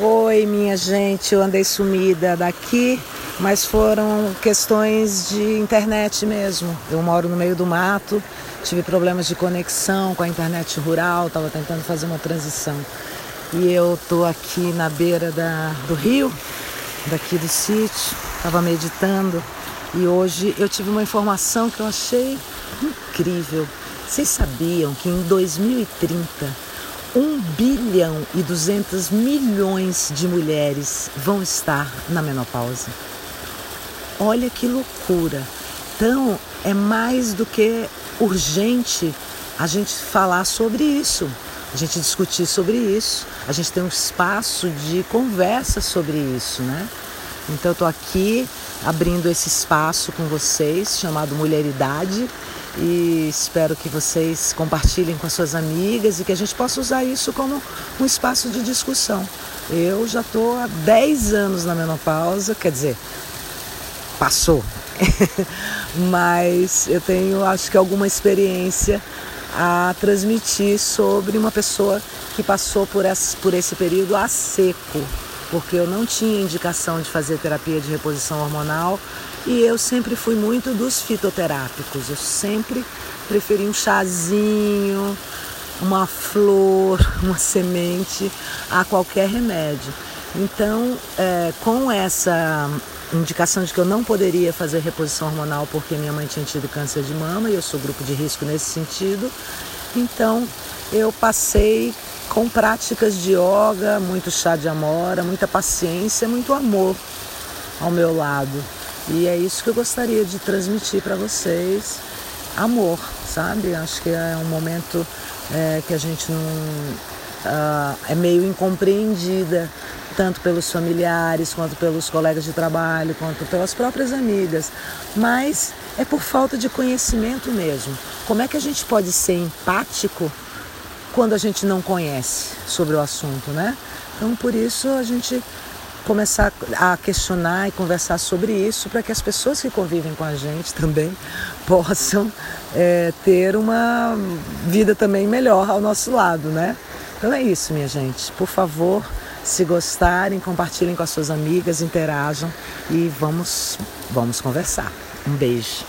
Oi, minha gente, eu andei sumida daqui, mas foram questões de internet mesmo. Eu moro no meio do mato, tive problemas de conexão com a internet rural, estava tentando fazer uma transição. E eu tô aqui na beira da, do rio, daqui do sítio, estava meditando e hoje eu tive uma informação que eu achei incrível. Vocês sabiam que em 2030 1 bilhão e 200 milhões de mulheres vão estar na menopausa. Olha que loucura! Então, é mais do que urgente a gente falar sobre isso, a gente discutir sobre isso, a gente ter um espaço de conversa sobre isso, né? Então, eu estou aqui abrindo esse espaço com vocês, chamado Mulheridade, e espero que vocês compartilhem com as suas amigas e que a gente possa usar isso como um espaço de discussão. Eu já estou há 10 anos na menopausa, quer dizer, passou, mas eu tenho acho que alguma experiência a transmitir sobre uma pessoa que passou por esse, por esse período a seco, porque eu não tinha indicação de fazer terapia de reposição hormonal e eu sempre fui muito dos fitoterápicos. Eu sempre preferi um chazinho, uma flor, uma semente a qualquer remédio. Então, é, com essa indicação de que eu não poderia fazer reposição hormonal porque minha mãe tinha tido câncer de mama e eu sou grupo de risco nesse sentido, então eu passei com práticas de yoga, muito chá de amora, muita paciência, muito amor ao meu lado. E é isso que eu gostaria de transmitir para vocês. Amor, sabe? Acho que é um momento é, que a gente não. Uh, é meio incompreendida, tanto pelos familiares, quanto pelos colegas de trabalho, quanto pelas próprias amigas. Mas é por falta de conhecimento mesmo. Como é que a gente pode ser empático quando a gente não conhece sobre o assunto, né? Então, por isso, a gente começar a questionar e conversar sobre isso para que as pessoas que convivem com a gente também possam é, ter uma vida também melhor ao nosso lado, né? Então é isso, minha gente. Por favor, se gostarem, compartilhem com as suas amigas, interajam e vamos, vamos conversar. Um beijo.